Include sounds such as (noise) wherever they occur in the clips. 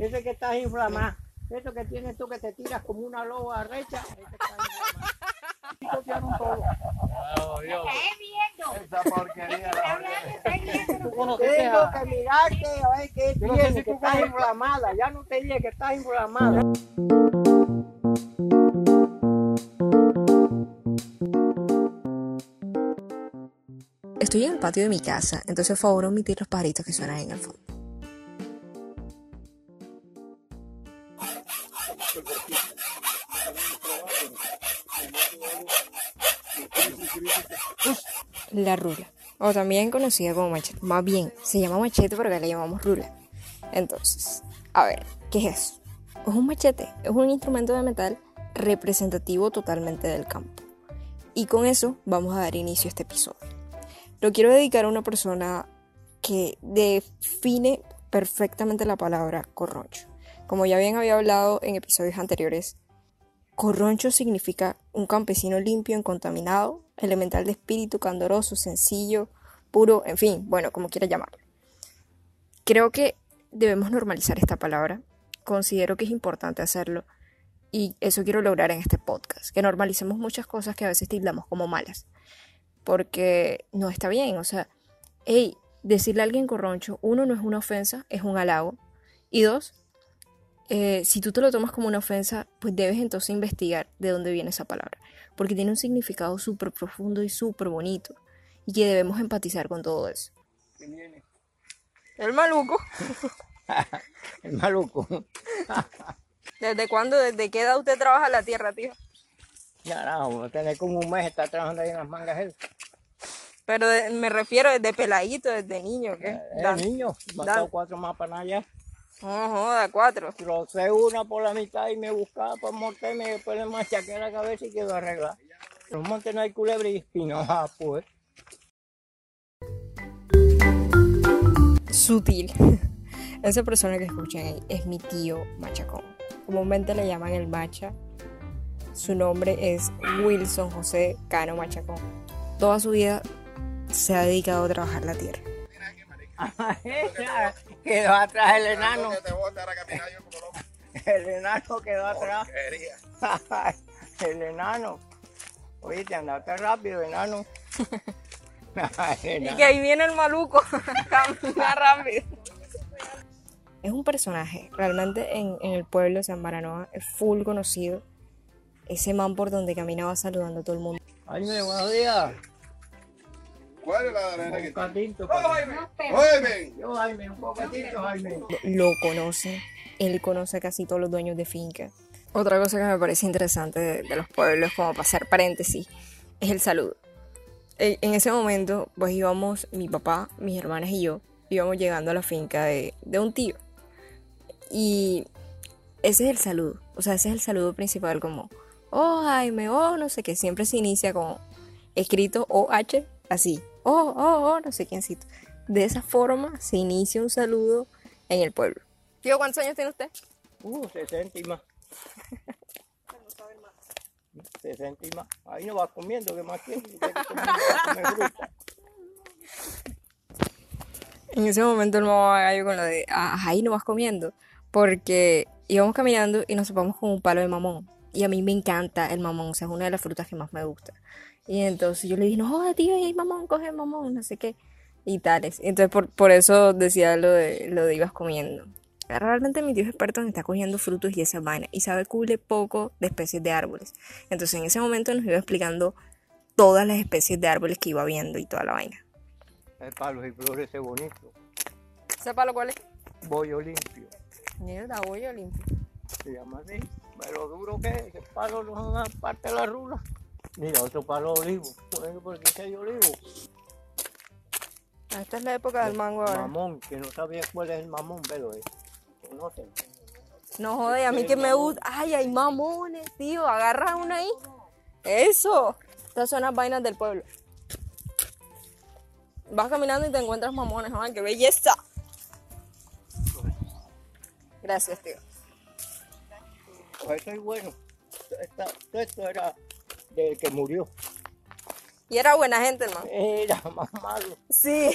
Ese que estás inflamado. Eso que tienes tú que te tiras como una loba recha. Ese está inflamado. Y copiaron todo. Esa porquería Tú conociste Tengo que mirarte a ver qué Yo no sé tienes, si que estás conoces- inflamada. Ya no te dije que estás inflamada. Estoy en el patio de mi casa, entonces por favor omitir los pajaritos que suenan en el fondo. La rula, o también conocida como machete. Más bien, se llama machete porque le llamamos rula. Entonces, a ver, ¿qué es? Es un machete, es un instrumento de metal representativo totalmente del campo. Y con eso vamos a dar inicio a este episodio. Lo quiero dedicar a una persona que define perfectamente la palabra corroncho. Como ya bien había hablado en episodios anteriores, corroncho significa un campesino limpio, incontaminado, elemental de espíritu, candoroso, sencillo, puro, en fin, bueno, como quiera llamarlo. Creo que debemos normalizar esta palabra. Considero que es importante hacerlo y eso quiero lograr en este podcast, que normalicemos muchas cosas que a veces tildamos como malas porque no está bien. O sea, hey, decirle a alguien corroncho, uno, no es una ofensa, es un halago. Y dos, eh, si tú te lo tomas como una ofensa, pues debes entonces investigar de dónde viene esa palabra. Porque tiene un significado súper profundo y súper bonito. Y que debemos empatizar con todo eso. El maluco. (laughs) El maluco. ¿Desde cuándo, desde qué edad usted trabaja la tierra, tío? Ya, no, tener como un mes está trabajando ahí en las mangas. él. Pero de- me refiero desde peladito, desde niño, ¿qué? Eh, Dan- niño, cuatro más para allá. No joda, cuatro. Trocé una por la mitad y me buscaba para morderme y después le machaqué la cabeza y quedó arreglada. En los montes no hay culebra y espino, ah, pues. sutil. (laughs) Esa persona que escuchan ahí es mi tío Machacón. Comúnmente le llaman el Macha. Su nombre es Wilson José Cano Machacón. Toda su vida se ha dedicado a trabajar la tierra. (laughs) quedó atrás el enano. te bote ahora caminar yo como loco. (laughs) El enano quedó atrás. (laughs) El enano. Oye, te andaste rápido, enano. (laughs) Y que ahí viene el maluco. Camina rápido. Es un personaje. Realmente en, en el pueblo de San Baranoa es full conocido. Ese man por donde caminaba saludando a todo el mundo. Jaime, buenos días. ¿Cuál es la arena que Un está? catito. Óyeme. Yo, Jaime, un poquitito, Jaime. lo conoce, él conoce a casi todos los dueños de finca. Otra cosa que me parece interesante de, de los pueblos, como para hacer paréntesis, es el saludo. En, en ese momento, pues íbamos, mi papá, mis hermanas y yo, íbamos llegando a la finca de, de un tío. Y ese es el saludo, o sea, ese es el saludo principal, como, oh Jaime, oh no sé qué, siempre se inicia como escrito OH, así, oh, oh, oh, no sé quiéncito. De esa forma se inicia un saludo en el pueblo. Tío, ¿cuántos años tiene usted? Uh, 60 y más. 60 y más. Ahí no vas comiendo, ¿qué más quieres? Ya que comer fruta. En ese momento el mamá gallo con lo de, ah, ahí no vas comiendo, porque íbamos caminando y nos topamos con un palo de mamón. Y a mí me encanta el mamón, o sea, es una de las frutas que más me gusta. Y entonces yo le dije, no, joder, tío, ahí hay mamón, coge el mamón, no sé qué. Y tales. Entonces por, por eso decía lo de, lo de ibas comiendo. Realmente mi tío es experto en estar cogiendo frutos y esa vaina. Y sabe cule poco de especies de árboles. Entonces en ese momento nos iba explicando todas las especies de árboles que iba viendo y toda la vaina. El palo y florece bonito. ¿Ese palo cuál es? Bollo limpio. Mierda, yo limpio. Se llama así. Pero duro que es, ese palo no es una parte de la rula. Mira, otro palo de olivo. Bueno, ¿por qué hay olivo? Esta es la época del mango ahora. Mamón, que no sabía cuál es el mamón, pero es. Conocen. No jode, a mí que me gusta. Ay, hay mamones, tío. Agarra uno ahí. Eso. Estas son las vainas del pueblo. Vas caminando y te encuentras mamones. Ay, qué belleza. Gracias, tío. Pues eso es bueno. Esta- esto era del que murió. Y era buena gente, hermano. Era más malo. Sí.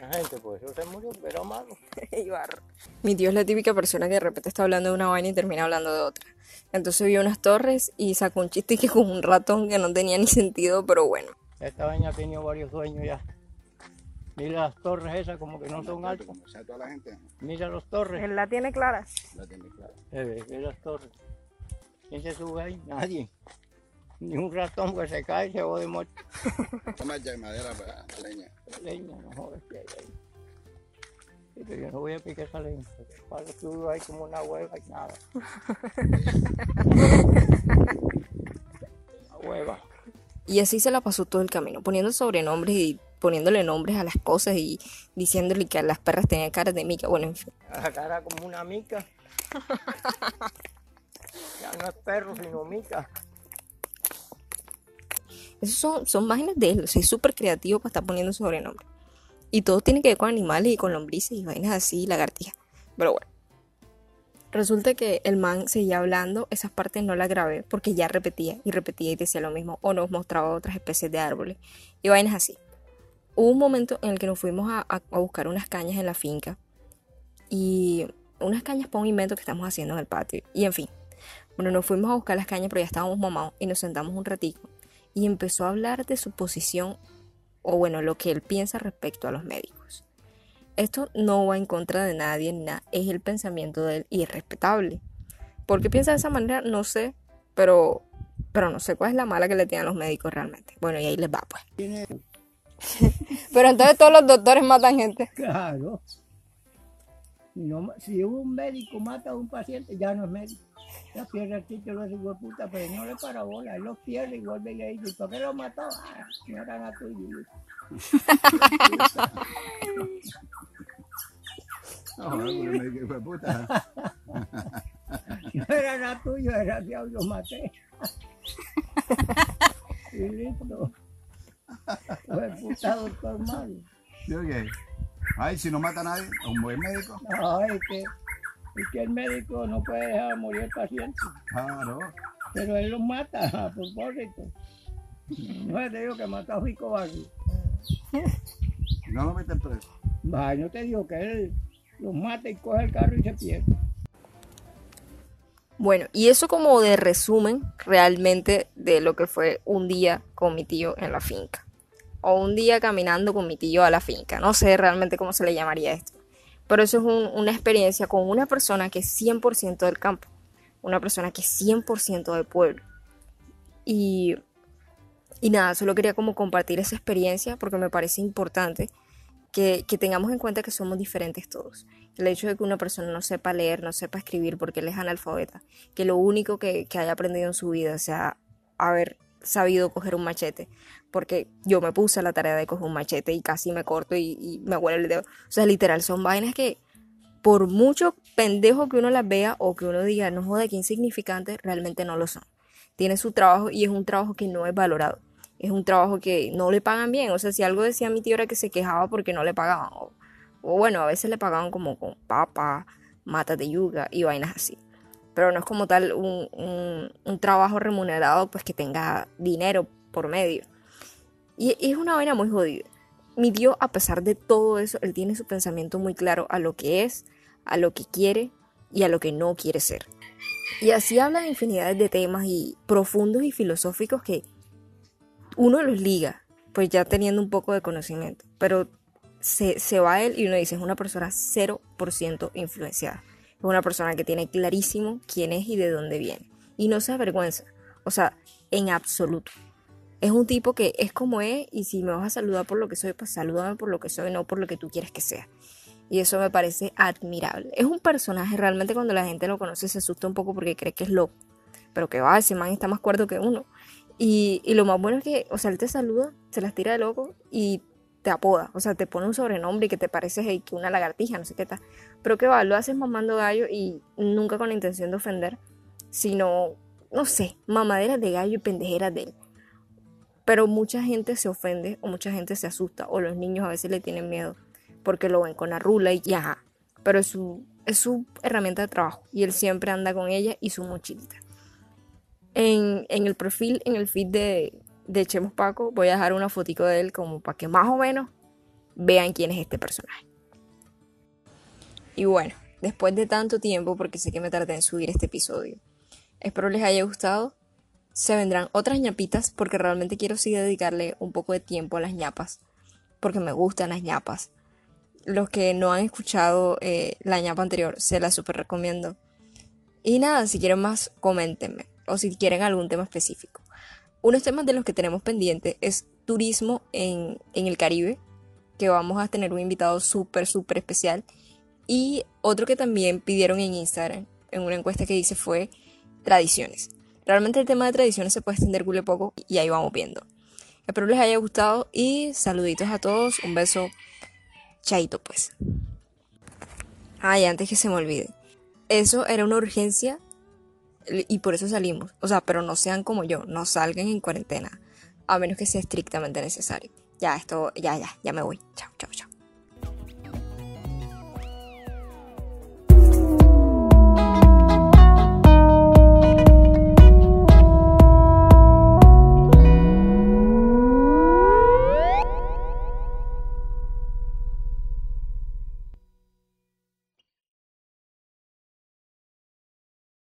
La gente, pues eso se murió, pero malo. (laughs) Ibarra. Mi tío es la típica persona que de repente está hablando de una vaina y termina hablando de otra. Entonces vio unas torres y sacó un chiste que con un ratón que no tenía ni sentido, pero bueno. Esta vaina ha tenido varios dueños ya. Mira las torres esas como que no son altas. Mira las torres. Él la tiene clara. la tiene clara. Eh, ve, ve las torres. ¿Quién se sube ahí? Nadie. Ni un ratón que se cae y se va de muerto. (laughs) Toma ya madera para la leña. Leña, no jodas que hay ahí. Pero yo no voy a picar esa leña. Para que ahí como una hueva y nada. (laughs) Una hueva. Y así se la pasó todo el camino, poniendo sobrenombres y poniéndole nombres a las cosas y diciéndole que las perras tenían caras de mica. Bueno, en fin. La cara como una mica. (laughs) Ya no es perro, sino mica. Esos son, son vainas de él, o sea, es súper creativo para estar poniendo sobrenombres. Y todo tiene que ver con animales y con lombrices y vainas así, lagartijas. Pero bueno. Resulta que el man seguía hablando, esas partes no las grabé porque ya repetía y repetía y decía lo mismo o nos mostraba otras especies de árboles y vainas así. Hubo un momento en el que nos fuimos a buscar unas cañas en la finca y unas cañas para un invento que estamos haciendo en el patio y en fin. Bueno, nos fuimos a buscar las cañas pero ya estábamos mamados y nos sentamos un ratico y empezó a hablar de su posición o bueno, lo que él piensa respecto a los médicos. Esto no va en contra de nadie ni nada, es el pensamiento de él y es respetable. ¿Por qué piensa de esa manera? No sé, pero, pero no sé cuál es la mala que le tienen los médicos realmente. Bueno, y ahí les va pues. Pero entonces todos los doctores matan gente. Claro. No si un médico mata a un paciente, ya no es médico. Ya pierde el título de su puta, pero no le para bola. Él lo pierde y vuelve y le dice, ¿por qué lo mató? Ah, no era nada tuyo. (laughs) No, puta. (laughs) No era nada tuyo, era Dios, lo maté. (laughs) y listo. Fue puta doctor malo. ¿Sí o qué? Ay, si no mata a nadie, a un buen médico. No, es que, es que el médico no puede dejar morir al paciente. Claro. Pero él los mata (laughs) a propósito. No te digo que mató a Rico Barrio. No lo meten preso. Ay, no te digo que él los mata y coge el carro y se pierde. Bueno, y eso como de resumen realmente de lo que fue un día con mi tío en la finca. O un día caminando con mi tío a la finca. No sé realmente cómo se le llamaría esto. Pero eso es un- una experiencia con una persona que es 100% del campo. Una persona que es 100% del pueblo. Y, y nada, solo quería como compartir esa experiencia porque me parece importante que, que tengamos en cuenta que somos diferentes todos. El hecho de que una persona no sepa leer, no sepa escribir porque él es analfabeta, que lo único que, que haya aprendido en su vida sea haber sabido coger un machete, porque yo me puse a la tarea de coger un machete y casi me corto y, me huele el dedo. O sea, literal, son vainas que por mucho pendejo que uno las vea o que uno diga, no joda, qué insignificante, realmente no lo son. Tiene su trabajo y es un trabajo que no es valorado. Es un trabajo que no le pagan bien. O sea, si algo decía mi tío era que se quejaba porque no le pagaban. O, o bueno, a veces le pagaban como con papa, matas de yuca y vainas así. Pero no es como tal un, un- trabajo remunerado pues que tenga dinero por medio. Y, y es una vaina muy jodida. Mi tío, a pesar de todo eso, él tiene su pensamiento muy claro a lo que es, a lo que quiere y a lo que no quiere ser. Y así habla de infinidades de temas y profundos y filosóficos que uno los liga, pues ya teniendo un poco de conocimiento. Pero se, se va él y uno dice, es una persona 0% influenciada. Es una persona que tiene clarísimo quién es y de dónde viene. Y no se avergüenza. O sea, en absoluto. Es un tipo que es como es y si me vas a saludar por lo que soy, pues salúdame por lo que soy, no por lo que tú quieres que sea. Y eso me parece admirable. Es un personaje, realmente cuando la gente lo conoce se asusta un poco porque cree que es loco. Pero que va, ese man está más cuerdo que uno. Y, y lo más bueno es que, o sea, él te saluda, se las tira de loco y te apoda. O sea, te pone un sobrenombre y que te pareces hey, que una lagartija, no sé qué tal. Pero que va, lo haces mamando gallo y nunca con la intención de ofender, sino, no sé, mamaderas de gallo y pendejeras de él. Pero mucha gente se ofende o mucha gente se asusta o los niños a veces le tienen miedo porque lo ven con la rula y y ajá. Pero es su, es su herramienta de trabajo y él siempre anda con ella y su mochilita. En, en el perfil, en el feed de, de Chemos Paco, voy a dejar una fotico de él como para que más o menos vean quién es este personaje. Y bueno, después de tanto tiempo, porque sé que me tardé en subir este episodio, espero les haya gustado. Se vendrán otras ñapitas porque realmente quiero sí dedicarle un poco de tiempo a las ñapas, porque me gustan las ñapas. Los que no han escuchado eh, la ñapa anterior, se la super recomiendo. Y nada, si quieren más, coméntenme. O si quieren algún tema específico. Unos temas de los que tenemos pendiente es turismo en, en el Caribe, que vamos a tener un invitado súper, súper especial. Y otro que también pidieron en Instagram, en una encuesta que hice, fue tradiciones. Realmente el tema de tradiciones se puede extender cule poco y ahí vamos viendo. Espero les haya gustado y saluditos a todos. Un beso. Chaito pues. Ay, antes que se me olvide. Eso era una urgencia y por eso salimos. O sea, pero no sean como yo, no salgan en cuarentena, a menos que sea estrictamente necesario. Ya, esto, ya, ya, ya me voy. Chao, chao, chao.